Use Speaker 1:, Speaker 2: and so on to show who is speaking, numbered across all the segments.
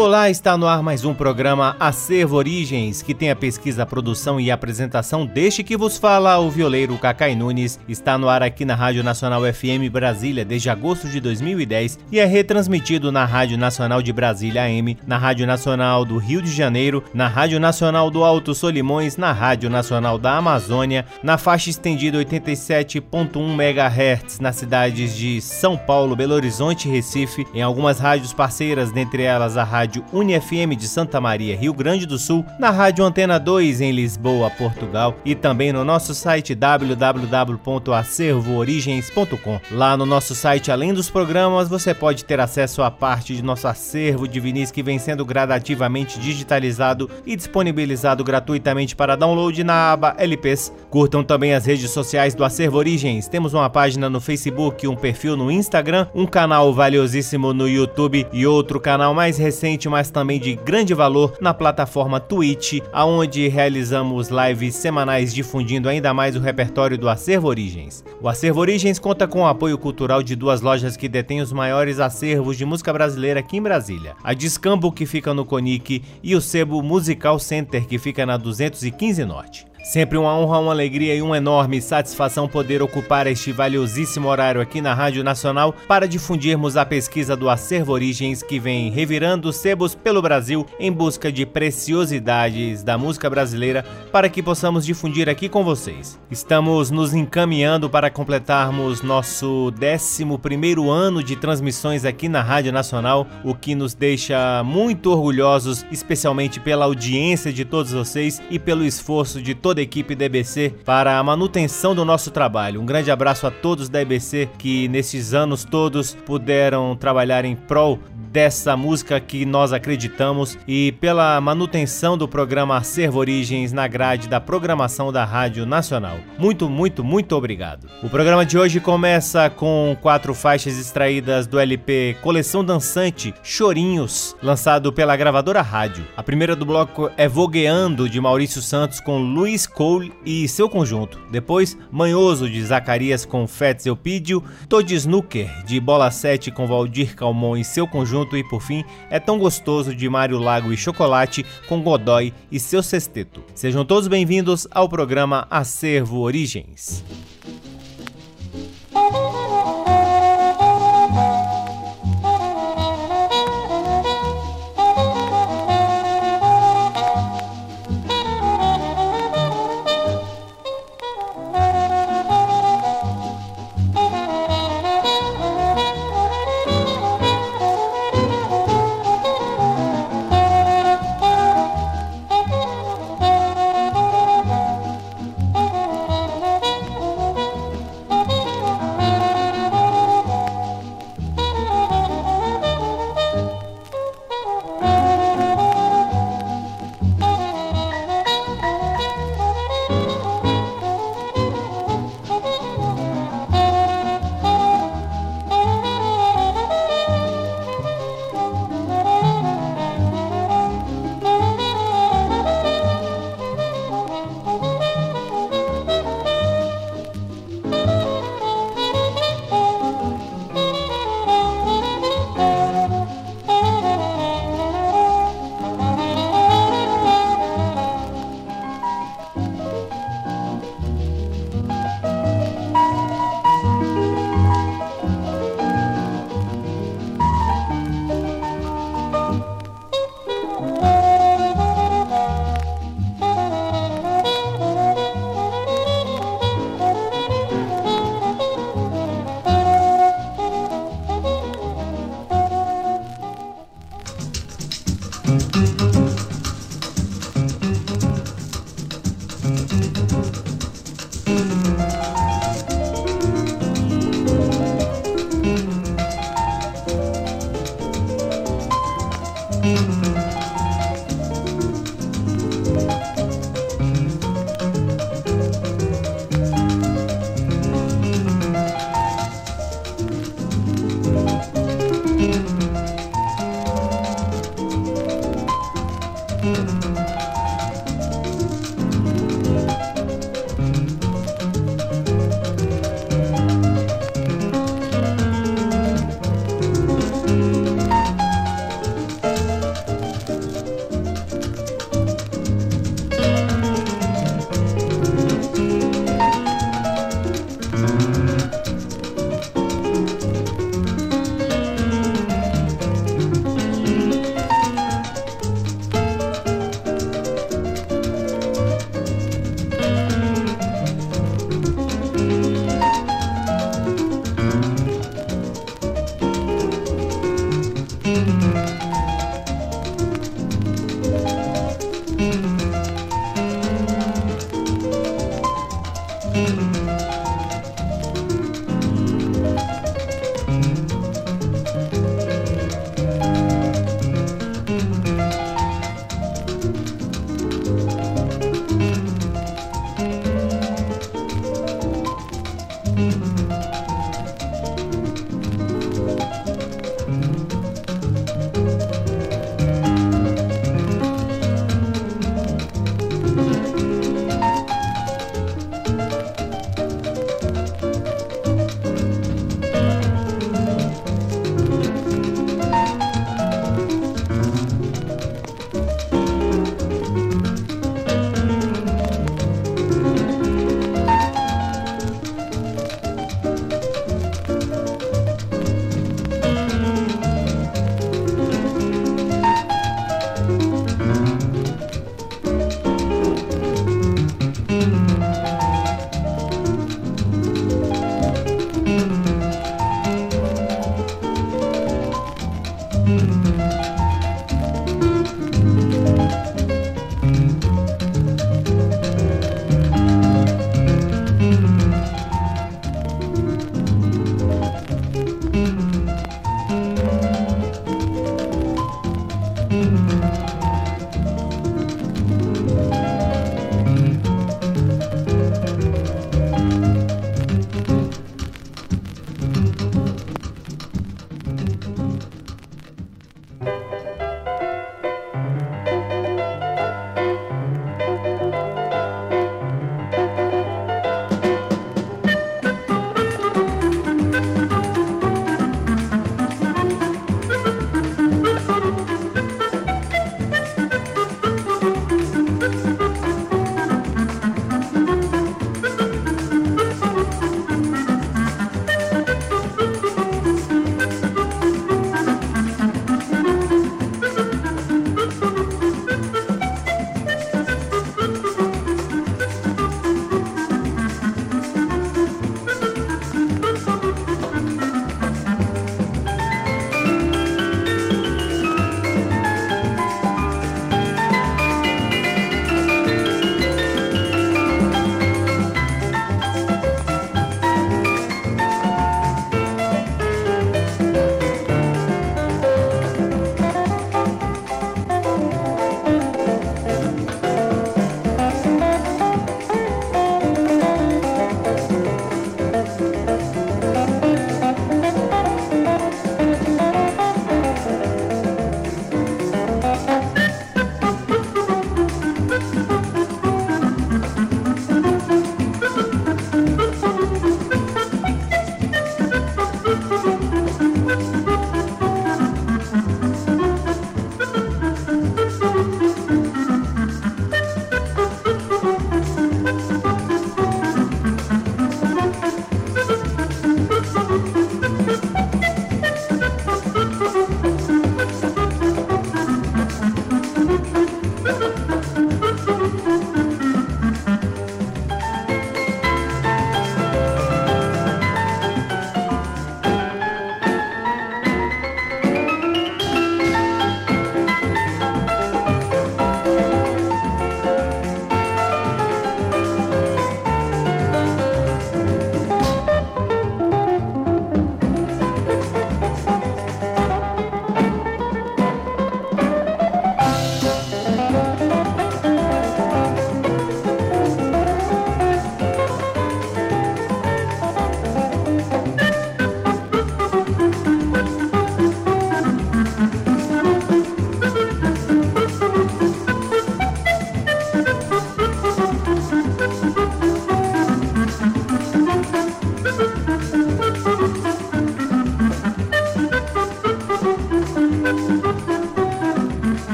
Speaker 1: Olá, está no ar mais um programa Acervo Origens, que tem a pesquisa, a produção e a apresentação deste que vos fala o violeiro Cacai Nunes. Está no ar aqui na Rádio Nacional FM Brasília desde agosto de 2010 e é retransmitido na Rádio Nacional de Brasília AM, na Rádio Nacional do Rio de Janeiro, na Rádio Nacional do Alto Solimões, na Rádio Nacional da Amazônia, na faixa estendida 87.1 MHz nas cidades de São Paulo, Belo Horizonte e Recife, em algumas rádios parceiras, dentre elas a Rádio Rádio UniFM de Santa Maria, Rio Grande do Sul, na Rádio Antena 2 em Lisboa, Portugal e também no nosso site www.acervoorigens.com. Lá no nosso site, além dos programas, você pode ter acesso a parte de nosso acervo de vinis que vem sendo gradativamente digitalizado e disponibilizado gratuitamente para download na aba LPs. Curtam também as redes sociais do Acervo Origens. Temos uma página no Facebook, um perfil no Instagram, um canal valiosíssimo no YouTube e outro canal mais recente mas também de grande valor na plataforma Twitch, aonde realizamos lives semanais difundindo ainda mais o repertório do Acervo Origens. O Acervo Origens conta com o apoio cultural de duas lojas que detêm os maiores acervos de música brasileira aqui em Brasília: a Discambo, que fica no Conic, e o Sebo Musical Center, que fica na 215 Norte. Sempre uma honra, uma alegria e uma enorme satisfação poder ocupar este valiosíssimo horário aqui na Rádio Nacional para difundirmos a pesquisa do Acervo Origens que vem revirando sebos pelo Brasil em busca de preciosidades da música brasileira para que possamos difundir aqui com vocês. Estamos nos encaminhando para completarmos nosso 11 ano de transmissões aqui na Rádio Nacional, o que nos deixa muito orgulhosos, especialmente pela audiência de todos vocês e pelo esforço de todos toda a equipe da EBC para a manutenção do nosso trabalho. Um grande abraço a todos da EBC que nesses anos todos puderam trabalhar em prol dessa música que nós acreditamos e pela manutenção do programa Acervo Origens na grade da programação da Rádio Nacional. Muito, muito, muito obrigado. O programa de hoje começa com quatro faixas extraídas do LP Coleção Dançante Chorinhos, lançado pela gravadora Rádio. A primeira do bloco é Vogueando de Maurício Santos com Luiz Cole e seu conjunto. Depois, Manhoso de Zacarias com Fats Elpidio, Todd Snooker de Bola 7 com Valdir Calmon e seu conjunto e por fim é tão gostoso de Mário Lago e Chocolate com Godoy e seu sexteto. Sejam todos bem-vindos ao programa Acervo Origens.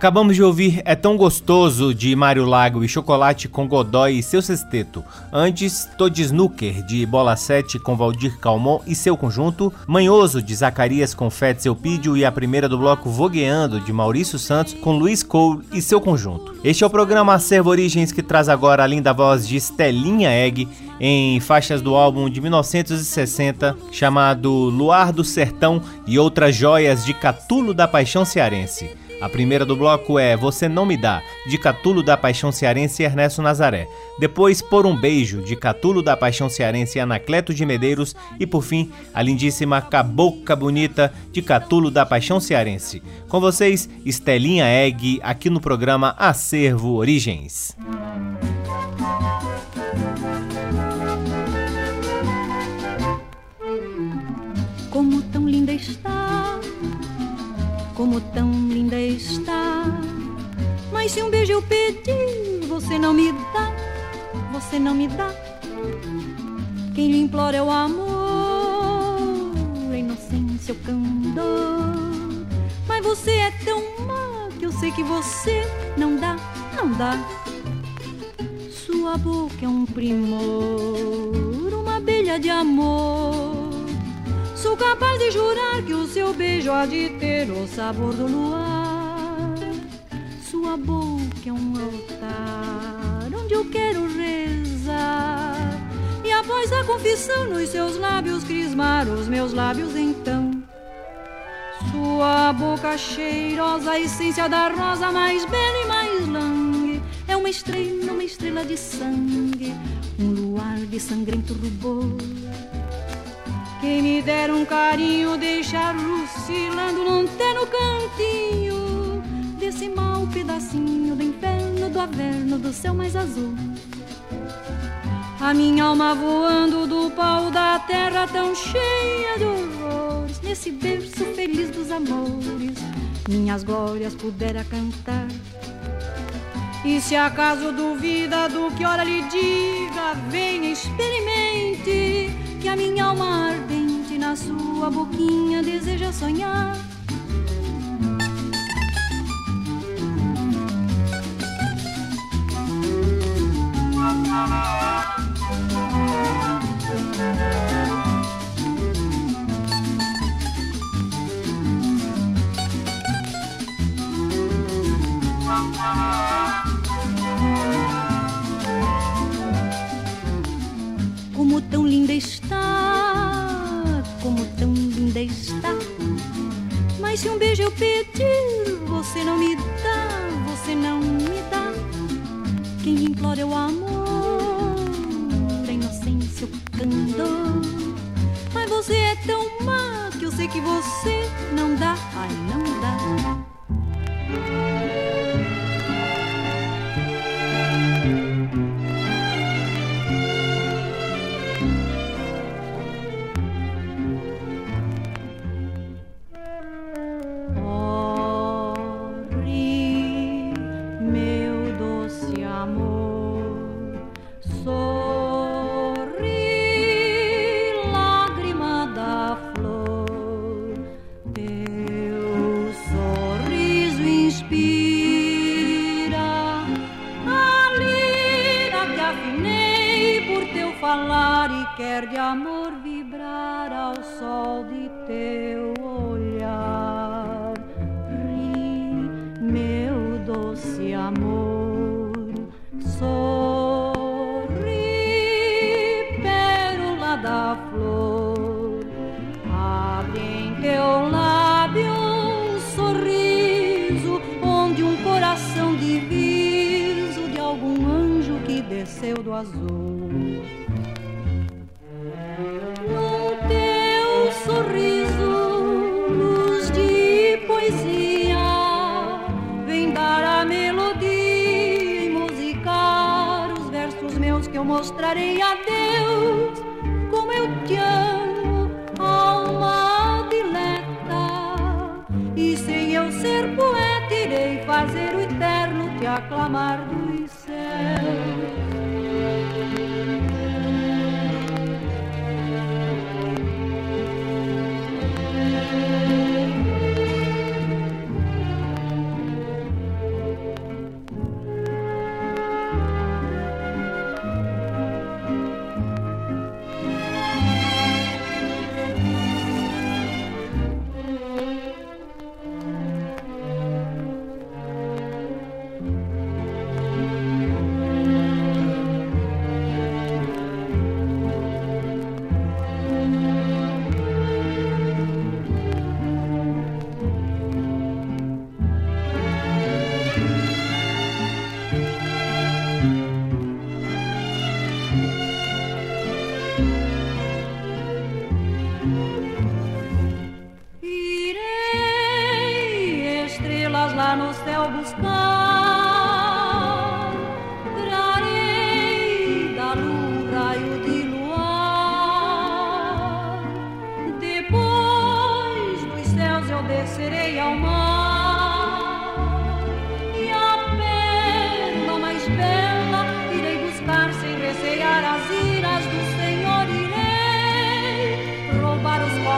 Speaker 1: Acabamos de ouvir É Tão Gostoso de Mário Lago e Chocolate com Godoy e seu sexteto. Antes, Todd Snooker de Bola 7 com Valdir Calmon e seu conjunto. Manhoso de Zacarias com Fetz Elpidio e a primeira do bloco Vogueando de Maurício Santos com Luiz Cole e seu conjunto. Este é o programa Acervo Origens que traz agora a linda voz de Estelinha Egg em faixas do álbum de 1960 chamado Luar do Sertão e outras joias de Catulo da Paixão Cearense. A primeira do bloco é Você Não Me Dá, de Catulo da Paixão Cearense e Ernesto Nazaré. Depois, Por um Beijo, de Catulo da Paixão Cearense e Anacleto de Medeiros. E por fim, a lindíssima Cabocla Bonita, de Catulo da Paixão Cearense. Com vocês, Estelinha Egg, aqui no programa Acervo Origens.
Speaker 2: Está. Mas se um beijo eu pedir, você não me dá, você não me dá. Quem lhe implora é o amor, a inocência, o candor. Mas você é tão má que eu sei que você não dá, não dá. Sua boca é um primor, uma abelha de amor. Sou capaz de jurar que o seu beijo há de ter o sabor do luar. Sua boca é um altar onde eu quero rezar. E após a confissão nos seus lábios crismar os meus lábios então. Sua boca cheirosa, a essência da rosa mais bela e mais langue. É uma estrela, uma estrela de sangue, um luar de sangrento rubor quem me der um carinho, deixar lucilando num no cantinho desse mau pedacinho do inferno, do averno, do céu mais azul. A minha alma voando do pau da terra tão cheia de horrores, nesse berço feliz dos amores, minhas glórias pudera cantar. E se acaso duvida do que ora lhe diga, venha experimente que a minha alma ardente na sua boquinha deseja sonhar. Como mostrarei a Deus como eu te amo, alma dileta. E sem eu ser poeta, irei fazer o eterno te aclamar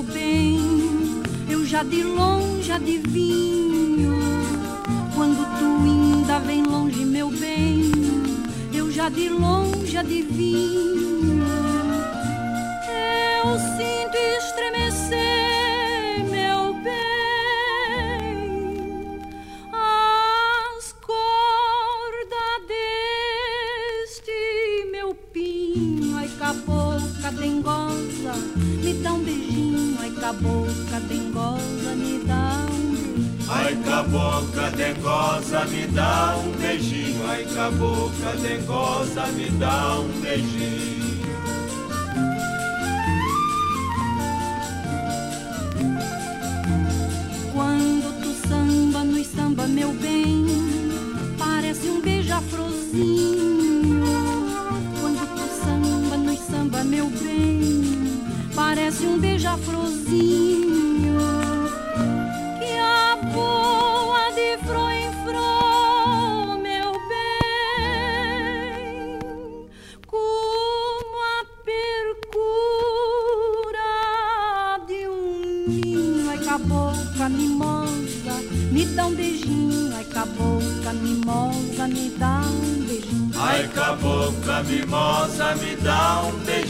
Speaker 2: meu bem, eu já de longe adivinho. Quando tu ainda vem longe, meu bem, eu já de longe adivinho. Eu sinto isso cabocla dengosa, me dá um beijinho. Ai, cabocla dengosa, me dá um beijinho. Ai, cabocla dengosa, me dá um beijinho. Quando tu samba, nos samba, meu bem, parece um beija-florzinho. Quando tu samba, nos samba, meu bem parece um beija-florzinho que aboa de fro
Speaker 3: em fro, meu bem, como
Speaker 2: a percura de um ninho. Ai, cabocla
Speaker 4: mimosa, me dá um beijinho. Ai, cabocla mimosa, me dá um beijinho.
Speaker 2: Ai, cabocla mimosa,
Speaker 4: me dá um beijinho.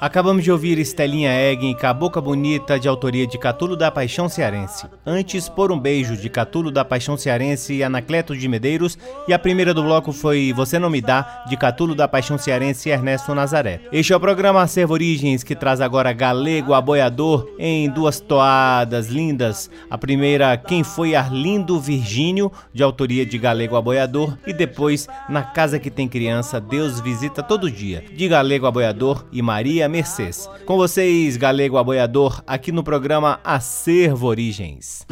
Speaker 1: Acabamos de ouvir Estelinha Egg em Cabocla Bonita, de autoria de Catulo da Paixão Cearense. Antes, Por um Beijo, de Catulo da Paixão Cearense e Anacleto de Medeiros. E a primeira do bloco foi Você Não Me Dá, de Catulo da Paixão Cearense e Ernesto Nazaré. Este é o programa Acervo Origens, que traz agora Galego Aboiador em duas toadas lindas. A primeira, Quem Foi Arlindo Virgínio, de autoria de Galego Aboiador. E depois, Na Casa Que Tem Criança, Deus Visita Todo Dia, de Galego Aboiador e Maria Mercês. Com vocês, Galego Aboiador, aqui no programa Acervo Origens.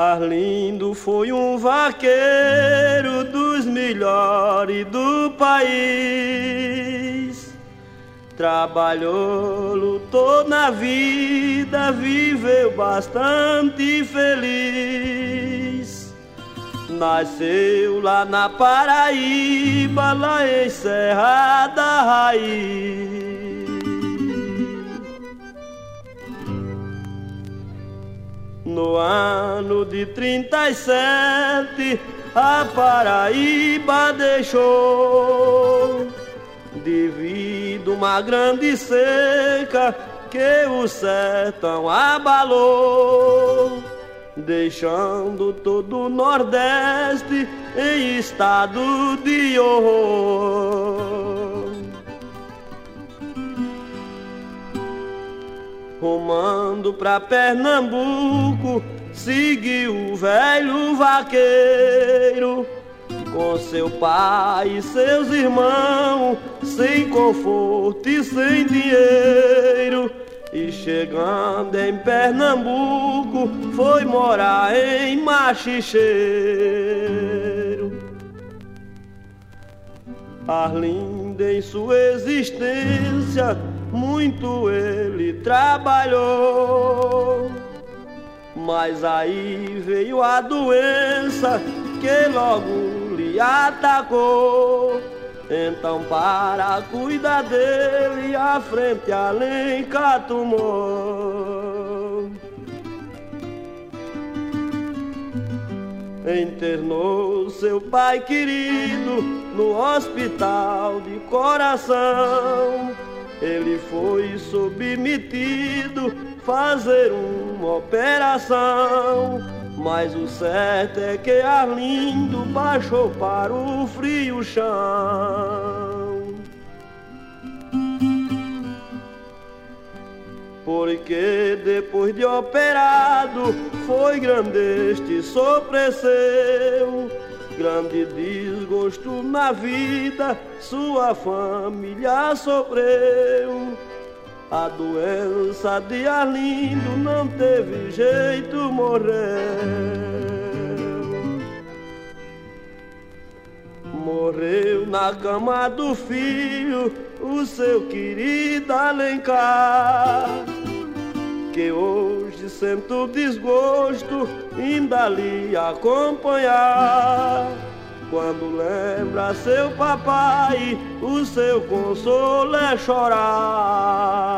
Speaker 5: Arlindo foi um vaqueiro dos melhores do país. Trabalhou, lutou na vida, viveu bastante feliz. Nasceu lá na Paraíba, lá em Serra da Raiz. No ano de 37, a Paraíba deixou, devido uma grande seca que o sertão abalou, deixando todo o Nordeste em estado de horror. Rumando pra Pernambuco, seguiu o velho vaqueiro. Com seu pai e seus irmãos, sem conforto e sem dinheiro. E chegando em Pernambuco, foi morar em Machicheiro. Arlinda em sua existência muito ele trabalhou. Mas aí veio a doença que logo lhe atacou. Então, para cuidar dele, a frente além tomou. Internou seu pai querido no hospital de coração ele foi submetido fazer uma operação. Mas o certo é que Arlindo baixou para o frio chão. Porque depois de operado foi grande este sobresseu grande desgosto na vida, sua família sofreu. A doença de Arlindo não teve jeito, morreu. Morreu na cama do filho, o seu querido Alencar que hoje sinto desgosto ainda lhe acompanhar. Quando lembra seu papai, o seu consolo é chorar.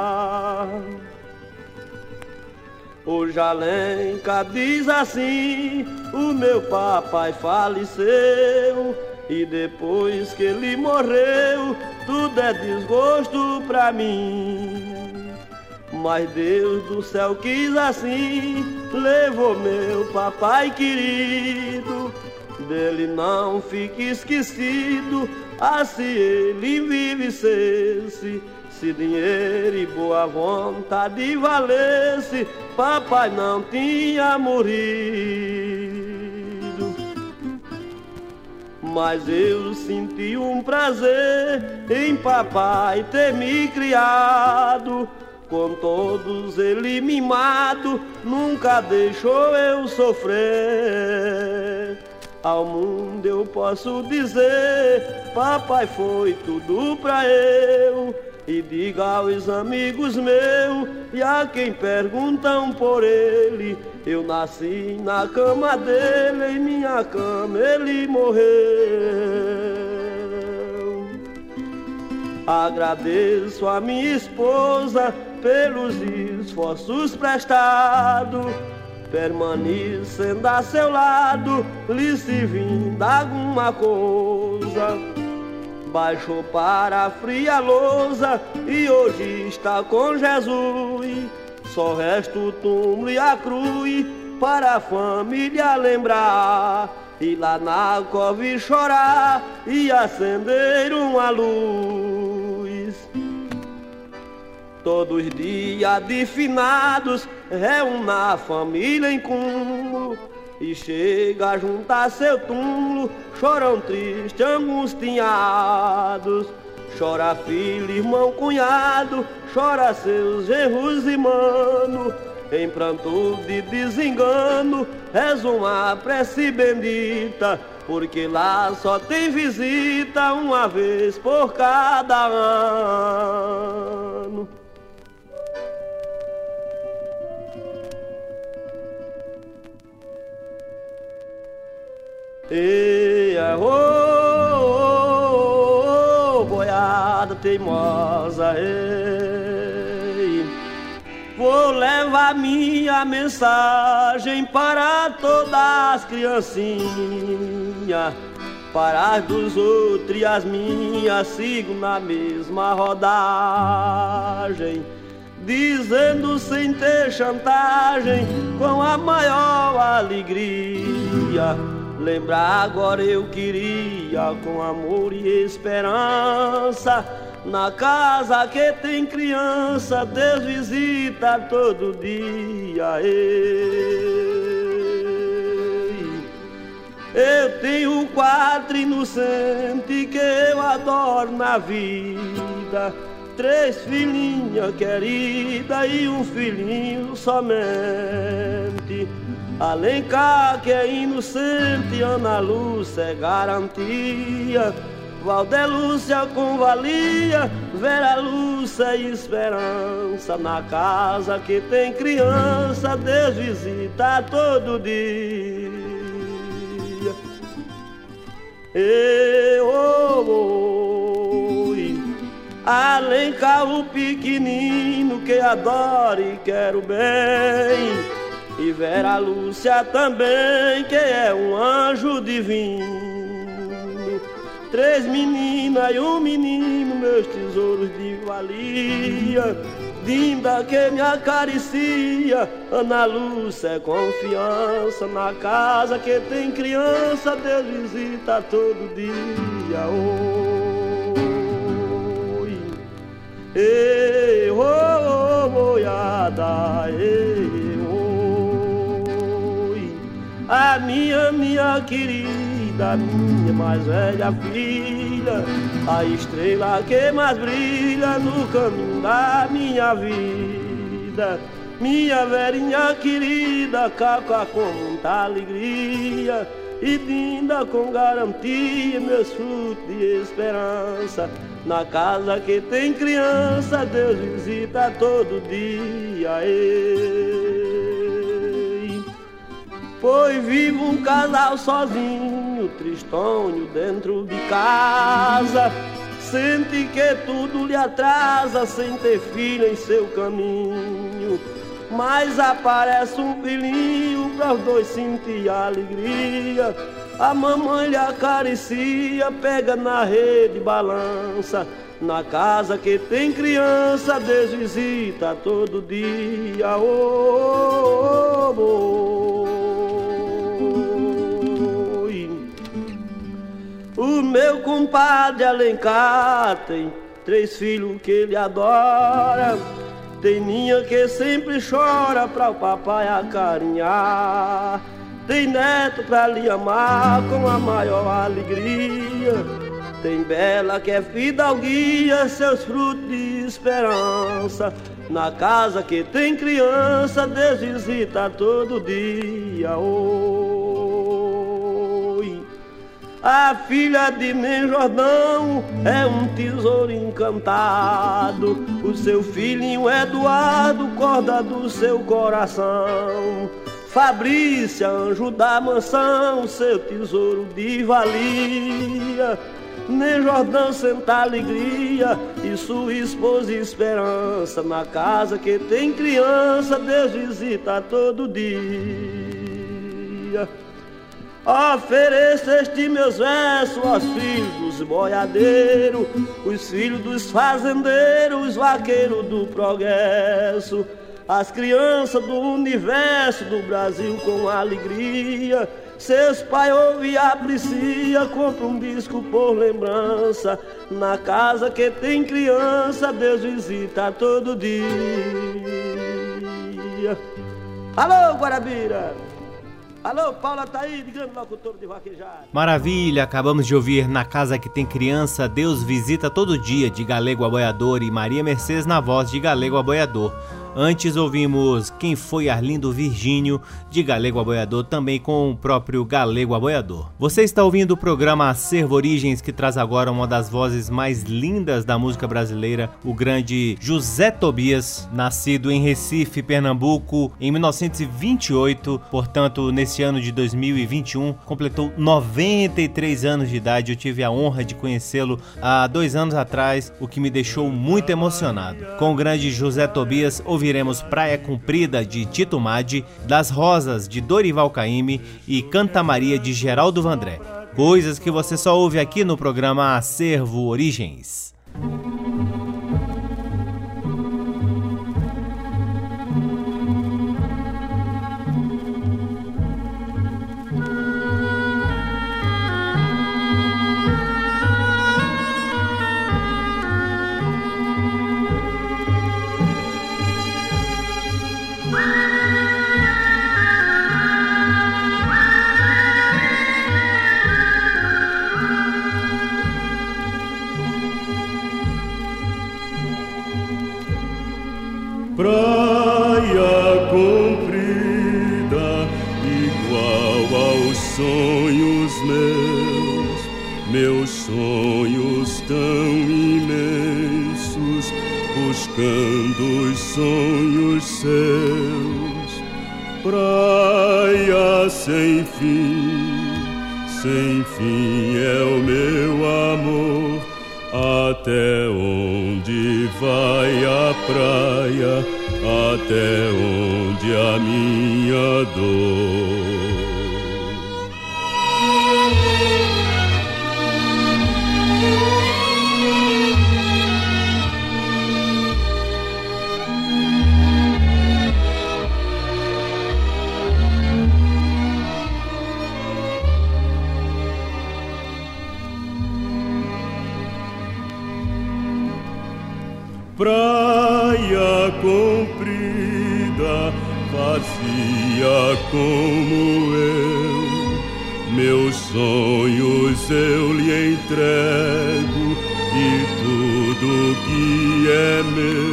Speaker 5: O Jalenca diz assim: O meu papai faleceu. E depois que ele morreu, tudo é desgosto pra mim. Mas Deus do céu quis assim, levou meu papai querido. Dele não fique esquecido, assim ele vive se Se dinheiro e boa vontade valesse, papai não tinha morrido. Mas eu senti um prazer em papai ter me criado. Com todos ele mimado, nunca deixou eu sofrer. Ao mundo eu posso dizer, papai foi tudo pra eu. E diga aos amigos meus e a quem perguntam por ele, eu nasci na cama dele, em minha cama ele morreu. Agradeço a minha esposa pelos esforços prestados permanecendo a seu lado, lhe servindo alguma coisa. Baixou para a fria lousa e hoje está com Jesus. Só resta o túmulo e a cruz para a família lembrar. E lá na cove chorar e acender uma luz. Todos os dias de finados reúna a família em cúmulo e chega a juntar seu túmulo, choram tristes, angustiados. Chora filho, irmão, cunhado, chora seus genros e mano. Em pranto de desengano, reza uma prece bendita, porque lá só tem visita uma vez por cada ano. Ei, oh, oh, oh, boiada teimosa, ei. Vou levar minha mensagem para todas as criancinhas. Para as dos outros e as minhas sigo na mesma rodagem dizendo sem ter chantagem, com a maior alegria. Lembrar agora eu queria com amor e esperança. Na casa que tem criança, Deus visita todo dia. Ei. Eu tenho quatro inocentes que eu adoro na vida. Três filhinhas queridas e um filhinho somente. Alencar que é inocente, Ana Lúcia é garantia. Valdelúcia com valia, Vera Lúcia e esperança. Na casa que tem criança, Deus visita todo dia. Eu, oh, oh, Alencar o pequenino que adora e quero bem. E Vera Lúcia também, que é um anjo divino. Três meninas e um menino, meus tesouros de valia. Dinda que me acaricia, Ana Lúcia é confiança. Na casa que tem criança, Deus visita todo dia. Oi, ei, oh, oh, boiada, ei a minha, minha querida, minha mais velha filha, a estrela que mais brilha no caminho da minha vida. Minha velhinha querida, caca com muita alegria e linda com garantia, meus frutos de esperança. Na casa que tem criança, Deus visita todo dia. Ei. Foi vivo um casal sozinho, tristonho dentro de casa. Sente que tudo lhe atrasa sem ter filho em seu caminho. Mas aparece um filhinho para os dois sentir alegria. A mamãe lhe acaricia, pega na rede, balança. Na casa que tem criança, Deus visita todo dia. Oh, oh, oh. O meu compadre Alencar tem três filhos que ele adora. Tem minha que sempre chora pra o papai acarinhar. tem neto pra lhe amar com a maior alegria. Tem bela que é fidalguia, seus frutos de esperança. Na casa que tem criança, Deus visita todo dia. Oi. A filha de Nem Jordão é um tesouro encantado. O seu filhinho Eduardo, corda do seu coração. Fabrícia, anjo da mansão, seu tesouro de valia. Nem Jordão senta alegria e sua esposa esperança. Na casa que tem criança, Deus visita todo dia. Ofereço este meus versos aos filhos dos boiadeiros, os filhos dos fazendeiros, os vaqueiros do progresso as crianças do universo do Brasil com alegria. Seus pais ouvem e aprecia, compra um disco por lembrança. Na casa que tem criança, Deus visita todo dia. Alô, Guarabira! Alô, Paula tá aí, grande locutor de vaquejada.
Speaker 6: Maravilha, acabamos de ouvir Na Casa Que Tem Criança, Deus Visita Todo Dia, de Galego Aboiador e Maria Mercedes na voz de Galego Aboiador. Antes ouvimos Quem Foi Arlindo Virgínio, de Galego Aboiador, também com o próprio Galego Aboiador. Você está ouvindo o programa Acervo Origens, que traz agora uma das vozes mais lindas da música brasileira, o grande José Tobias, nascido em Recife, Pernambuco, em 1928, portanto, nesse ano de 2021, completou 93 anos de idade. Eu tive a honra de conhecê-lo há dois anos atrás, o que me deixou muito emocionado. Com o grande José Tobias, ouviremos Praia Comprida de Tito Madi, Das Rosas de Dorival Caymmi e Canta Maria de Geraldo Vandré. Coisas que você só ouve aqui no programa Acervo Origens. buscando os sonhos seus, praia sem fim, sem fim é o meu amor. Até onde vai a praia? Até onde a minha dor? como eu. Meus sonhos eu lhe entrego e tudo que é meu.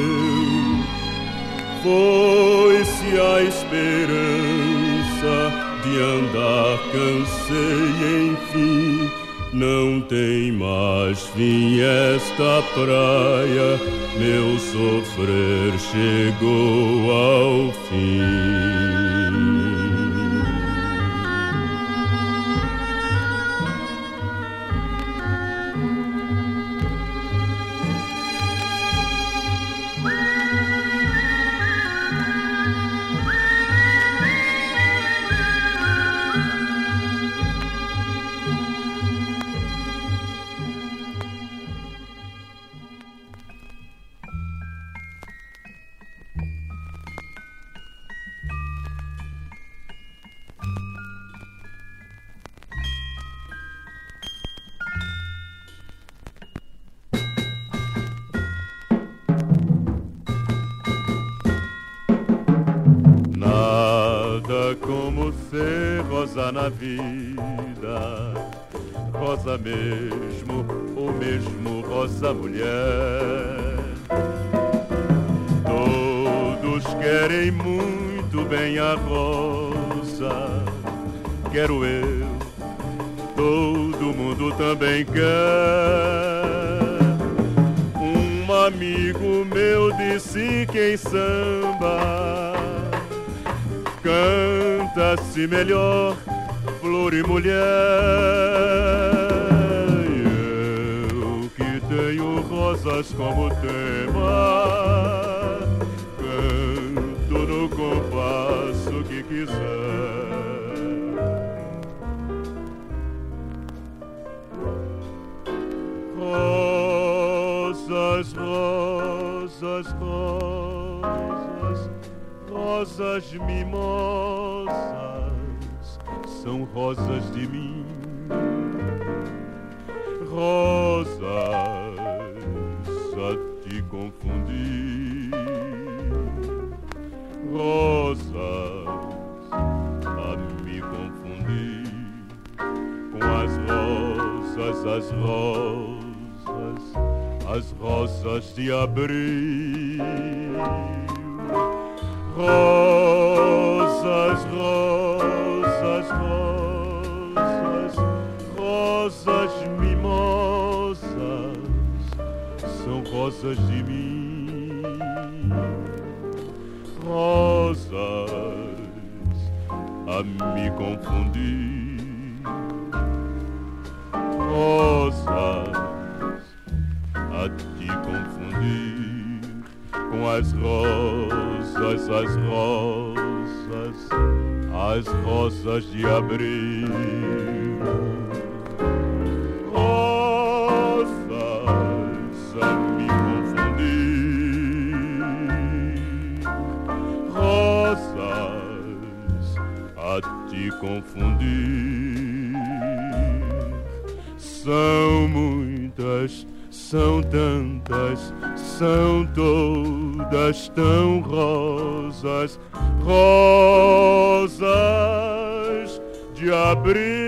Speaker 6: Foi-se a esperança de andar, cansei enfim. Não tem mais fim esta praia, meu sofrer chegou ao fim. Vida. Rosa mesmo, ou mesmo rosa mulher. Todos querem muito bem a rosa, quero eu, todo mundo também quer. Um amigo meu disse que em samba canta-se melhor flor e mulher. Eu que tenho rosas como tema, canto no compasso que quiser. Rosas, rosas, rosas, rosas mimosas são rosas de mim, rosas a te confundir, rosas a me confundir com as rosas, as rosas, as rosas de abril. Rosas, rosas de mim. Rosas a me confundir. Rosas a te confundir com as rosas, as rosas, as rosas de abril. Confundir. São muitas são tantas, são todas tão rosas, rosas de abril,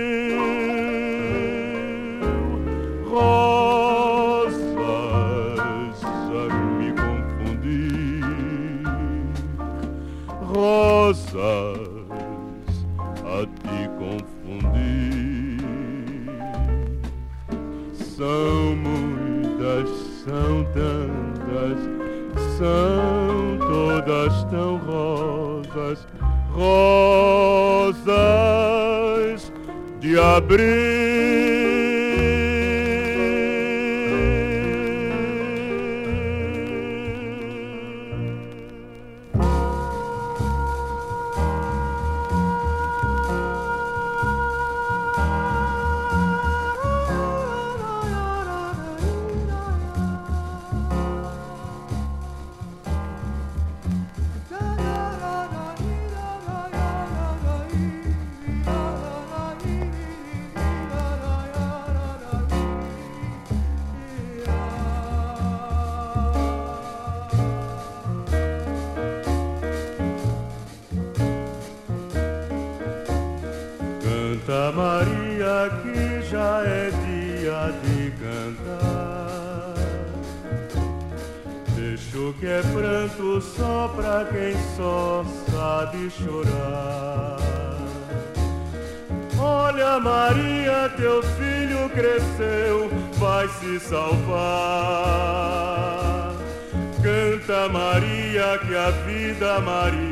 Speaker 6: Maria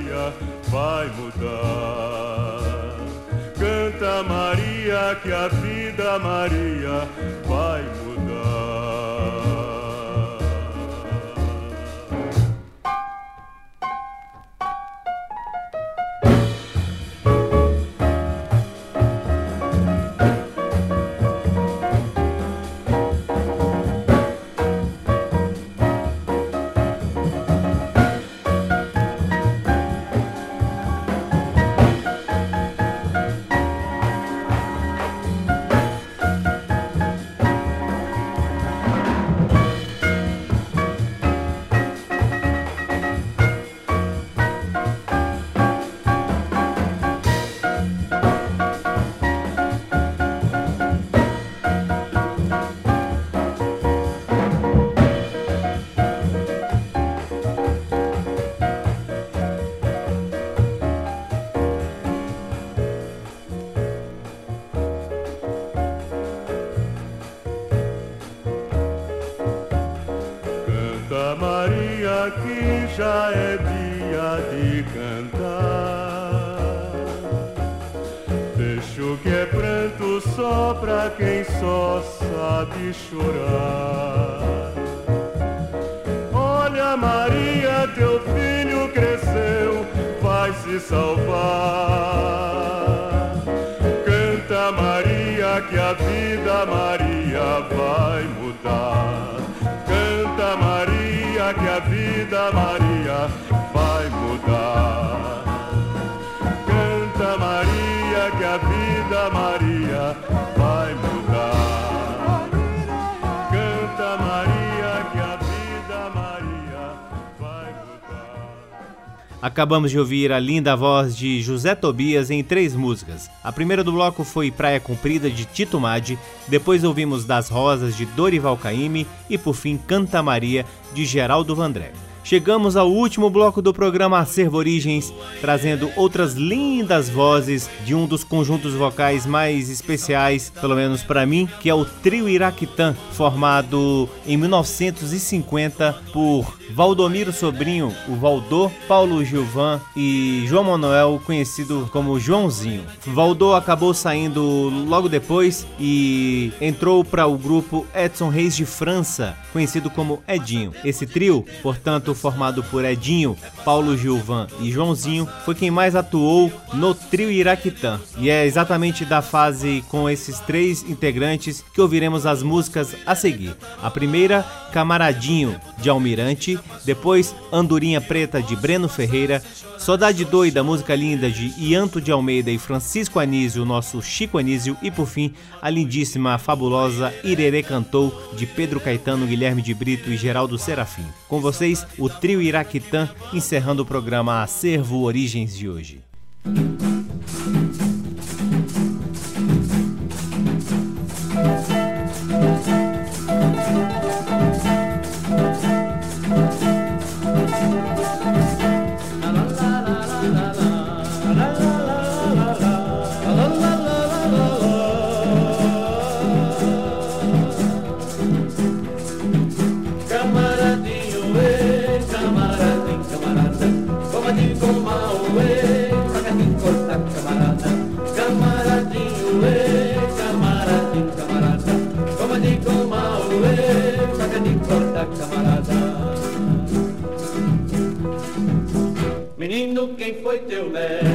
Speaker 6: já é dia de cantar. Deixo que é pranto só pra quem só sabe chorar. Olha, Maria, teu filho cresceu, vai se salvar. Canta, Maria, que a vida, Maria, vai
Speaker 1: Acabamos de ouvir a linda voz de José Tobias em três músicas. A primeira do bloco foi Praia Comprida de Tito Madi, depois ouvimos Das Rosas de Dorival Caymmi e por fim Canta Maria de Geraldo Vandré. Chegamos ao último bloco do programa Acervo Origens, trazendo outras lindas vozes de um dos conjuntos vocais mais especiais, pelo menos para mim, que é o Trio Iraquitã, formado em 1950 por Valdomiro Sobrinho, o Valdô, Paulo Gilvan e João Manuel, conhecido como Joãozinho. Valdô acabou saindo logo depois e entrou para o grupo Edson Reis de França, conhecido como Edinho. Esse trio, portanto, formado por Edinho, Paulo Gilvan e Joãozinho, foi quem mais atuou no trio Iraquitã. E é exatamente da fase com esses três integrantes que ouviremos as músicas a seguir. A primeira, Camaradinho, de Almirante, depois Andorinha Preta, de Breno Ferreira, Saudade Doida, música linda de Ianto de Almeida e Francisco Anísio, nosso Chico Anísio, e por fim, a lindíssima, fabulosa Irerê Cantou, de Pedro Caetano, Guilherme de Brito e Geraldo Serafim. Com vocês, o trio Iraquitã, encerrando o programa Acervo Origens de hoje.
Speaker 7: Teu mestre?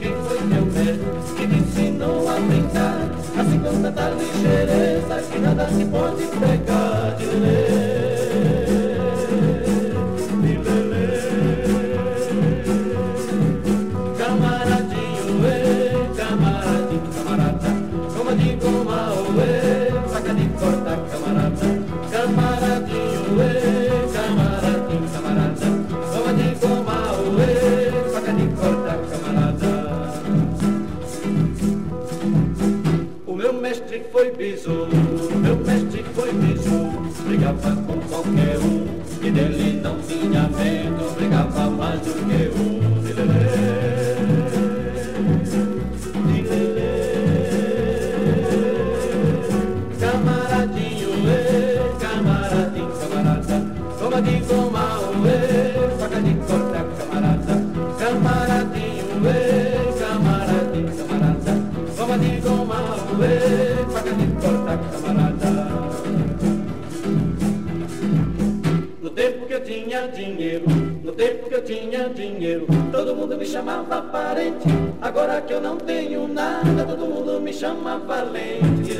Speaker 7: Quem foi teu mestre? Que te ensinou a brincar Assim com tanta ligeireza Que nada se pode pegar meu mestre foi bisu, meu mestre foi bisu. Brigava com qualquer um e dele não tinha medo. Brigava mais do que um tinha dinheiro, todo mundo me chamava parente. Agora que eu não tenho nada, todo mundo me chama valente.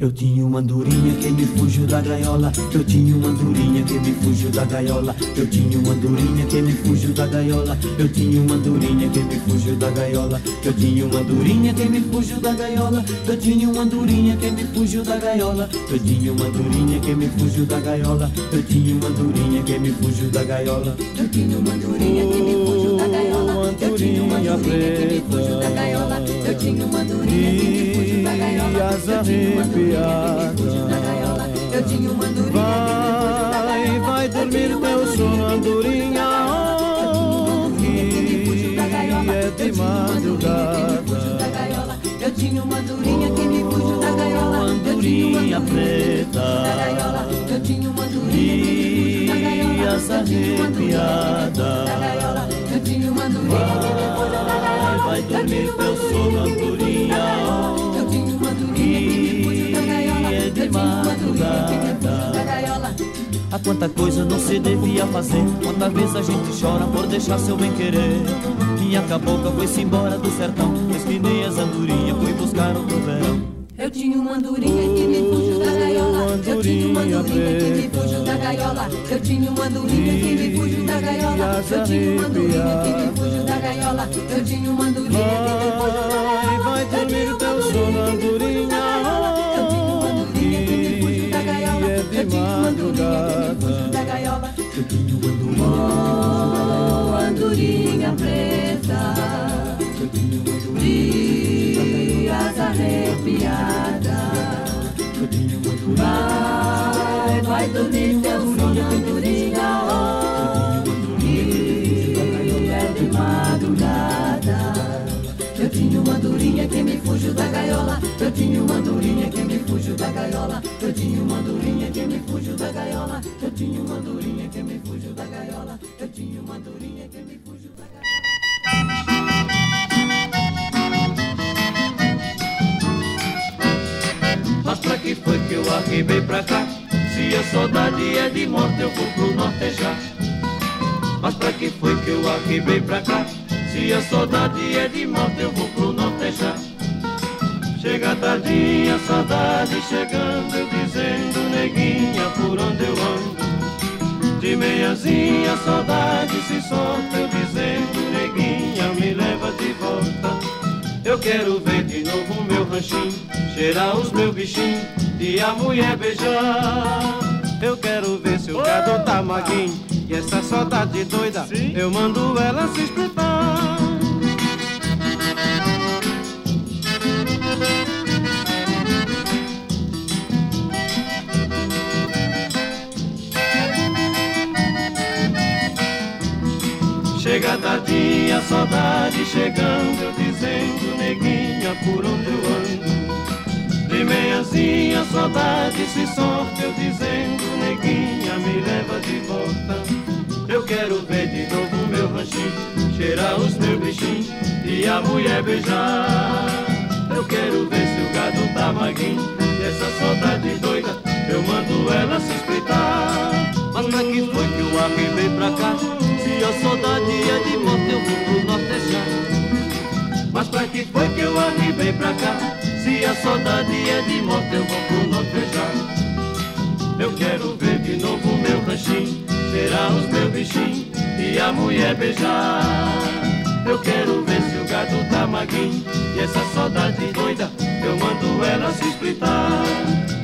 Speaker 8: Eu tinha uma andorinha que me fugiu da gaiola. Eu tinha uma andorinha que me fugiu da gaiola. Eu tinha uma andorinha que me fugiu da gaiola. Eu tinha uma andorinha que me fugiu da gaiola. Eu tinha uma andorinha que me fugiu da gaiola. Eu tinha uma andorinha que me fugiu da gaiola. Eu tinha uma andorinha que me fugiu da gaiola.
Speaker 2: Eu tinha uma andorinha que me fugiu da gaiola. Eu tinha uma andorinha que me fugiu da gaiola. Eu tinha uma andorinha que me fugiu da gaiola. Eu tinha uma andorinha que me fugiu da gaiola.
Speaker 8: Vai, vai dormir teu sono, andorinha, oh, que é de madrugada.
Speaker 2: Eu tinha uma andorinha que me fugiu da gaiola. Eu tinha uma
Speaker 8: Andorinha
Speaker 2: andorinha que me fugiu da
Speaker 8: preta.
Speaker 2: gaiola. Eu tinha uma andorinha que me fugiu da gaiola.
Speaker 8: Arrepiada.
Speaker 2: Eu tinha uma andorinha que me fugiu da gaiola.
Speaker 8: Vai dormir teu sono, andorinha, madrugada. A quanta coisa não se devia fazer Quanta vez a gente chora por deixar seu bem querer Minha cabocla foi-se embora do sertão Espinei as andorinhas, fui buscar outro verão
Speaker 2: Eu tinha uma andorinha que me fugiu da gaiola. Eu tinha uma andorinha que me fugiu da gaiola. Eu tinha uma andorinha que me fugiu da gaiola. Eu tinha uma andorinha que me fugiu da gaiola. Eu tinha uma andorinha que me fugiu da gaiola.
Speaker 8: Vai dormir teu sono, andorinha
Speaker 2: andorinha me fugiu da gaiola.
Speaker 8: Tenho uma
Speaker 2: Oh, andorinha preta, dias arrepiada. Vai, vai dormir teu sono, andorinha, que é de madrugada. Eu tinha uma andorinha que me fugiu da gaiola. Eu tinha uma andorinha da gaiola. Eu tinha uma andorinha que me fugiu da gaiola. Eu tinha uma andorinha que me fugiu da gaiola. Eu tinha uma andorinha que me fugiu da gaiola.
Speaker 4: Mas pra que foi que eu arribei pra cá? Se a saudade é de morte, eu vou pro norte já. Mas pra que foi que eu arribei pra cá? Se a saudade é de morte, eu vou pro norte já. Chega tardinha, saudade chegando, eu dizendo, neguinha, por onde eu ando. De meiazinha, saudade se solta, eu dizendo, neguinha, me leva de volta. Eu quero ver de novo o meu ranchinho, cheirar os meus bichinhos e a mulher beijar.
Speaker 5: Eu quero ver se o gado tá maguinho E essa saudade doida Eu mando ela se espetar
Speaker 4: Chega tardinha, saudade chegando, eu dizendo, neguinha, por onde eu ando. De meiazinha, saudade se solta, eu dizendo, neguinha, me leva de volta. Eu quero ver de novo meu ranchinho, cheirar os meus bichinhos e a mulher beijar. Eu quero ver se o gado tá maguinho, e essa saudade doida, eu mando ela se espreitar. Mas pra que foi que eu arribei pra cá? A saudade é de morte, eu vou pro norte. Mas pra que foi que eu arribei pra cá? Se a saudade é de morte, eu vou pro norte. Eu quero ver de novo meu ranchinho, cheirar os meus bichinhos e a mulher beijar. Eu quero ver se o gado tá maguinho e essa saudade doida, eu mando ela se esplitar.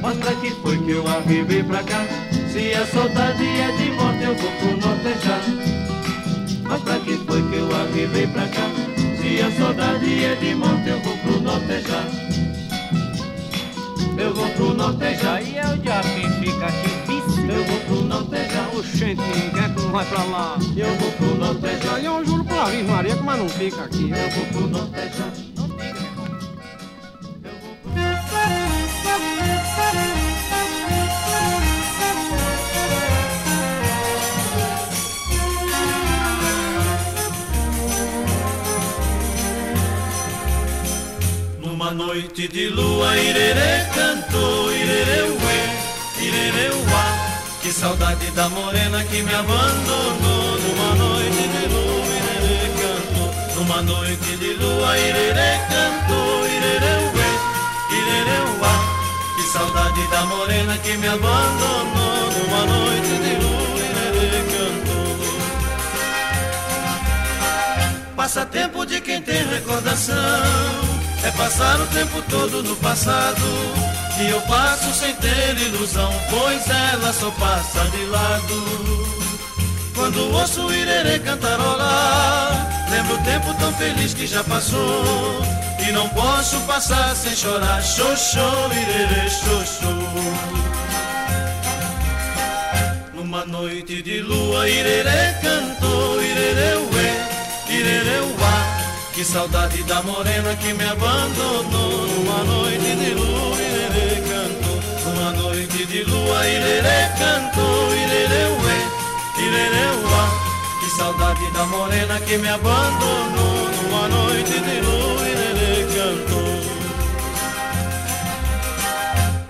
Speaker 4: Mas pra que foi que eu arribei pra cá? Se a saudade é de morte, eu vou pro norte já. Mas pra que foi que eu arribei pra cá? Se a saudade é de morte, eu vou pro norte já. Eu vou pro norte já.
Speaker 5: Aí é o diabo que fica aqui vice
Speaker 4: Eu vou pro norte já.
Speaker 5: Oxente, quem é que não vai pra lá?
Speaker 4: Eu vou pro norte já.
Speaker 5: Aí eu juro pra Virgem Maria que mais não fica aqui
Speaker 4: Eu vou pro norte noite de lua, irerê cantou, irerê uê, irerê uá. Que saudade da morena que me abandonou. Numa noite de lua, irerê cantou. Numa noite de lua, irerê cantou, irerê uê, irerê uá. Que saudade da morena que me abandonou numa noite de lua e cantou. Passatempo de quem tem recordação é passar o tempo todo no passado. E eu passo sem ter ilusão, pois ela só passa de lado. Quando ouço o irerê cantarolar, lembro o tempo tão feliz que já passou. E não posso passar sem chorar, xoxô, irerê, xoxô. Numa noite de lua, irerê cantou, irerê ué, irerê uá. Que saudade da morena que me abandonou. Numa noite de lua, irerê cantou. Numa noite de lua, irerê cantou. Irerê ué, irerê uá. Que saudade da morena que me abandonou. Numa noite de lua, irerê cantou.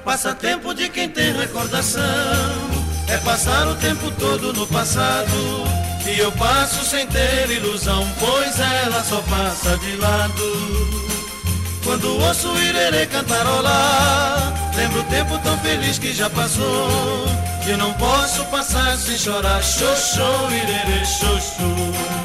Speaker 4: Passatempo de quem tem recordação. É passar o tempo todo no passado e eu passo sem ter ilusão, pois ela só passa de lado. Quando ouço o irerê cantarolar, lembro o tempo tão feliz que já passou. Que não posso passar sem chorar, xoxô, irerê, xoxô.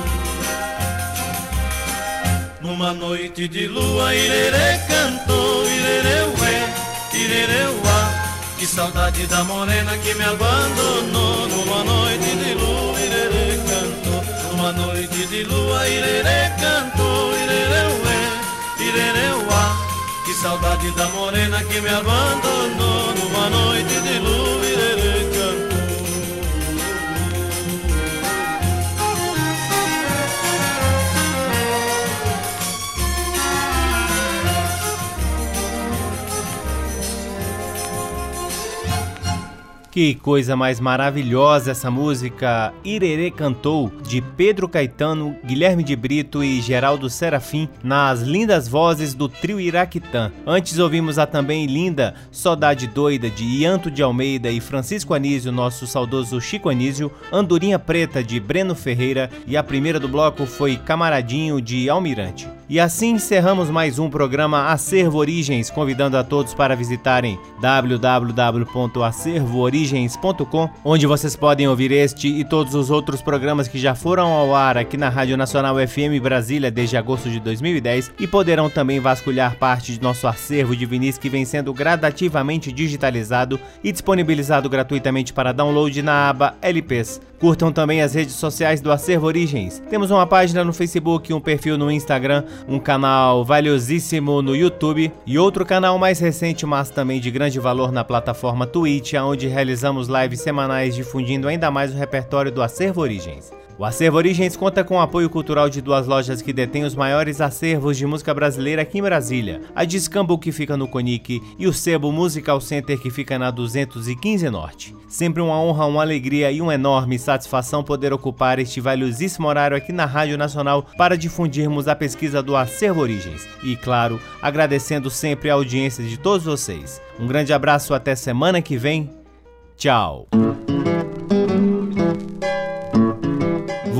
Speaker 4: Numa noite de lua, irerê cantou, irerê ué, irerê uá. Que saudade da morena que me abandonou numa noite de lua. Numa noite de lua, irerê cantou, irerê ué, irerê uá. Que saudade da morena que me abandonou numa noite de lua,
Speaker 1: Que coisa mais maravilhosa essa música Irerê Cantou, de Pedro Caetano, Guilherme de Brito e Geraldo Serafim, nas lindas vozes do trio Iraquitã. Antes ouvimos a também linda Saudade Doida, de Ianto de Almeida e Francisco Anísio, nosso saudoso Chico Anísio, Andorinha Preta, de Breno Ferreira, e a primeira do bloco foi Camaradinho, de Almirante. E assim encerramos mais um programa Acervo Origens, convidando a todos para visitarem www.acervoorigens.com, onde vocês podem ouvir este e todos os outros programas que já foram ao ar aqui na Rádio Nacional FM Brasília desde agosto de 2010 e poderão também vasculhar parte de nosso acervo de vinis que vem sendo gradativamente digitalizado e disponibilizado gratuitamente para download na aba LPs. Curtam também as redes sociais do Acervo Origens. Temos uma página no Facebook, um perfil no Instagram, um canal valiosíssimo no YouTube e outro canal mais recente, mas também de grande valor na plataforma Twitch, onde realizamos lives semanais difundindo ainda mais o repertório do Acervo Origens. O Acervo Origens conta com o apoio cultural de duas lojas que detêm os maiores acervos de música brasileira aqui em Brasília: a Discambo, que fica no Conic, e o Sebo Musical Center, que fica na 215 Norte. Sempre uma honra, uma alegria e uma enorme satisfação poder ocupar este valiosíssimo horário aqui na Rádio Nacional para difundirmos a pesquisa do Acervo Origens. E, claro, agradecendo sempre a audiência de todos vocês. Um grande abraço, até semana que vem. Tchau!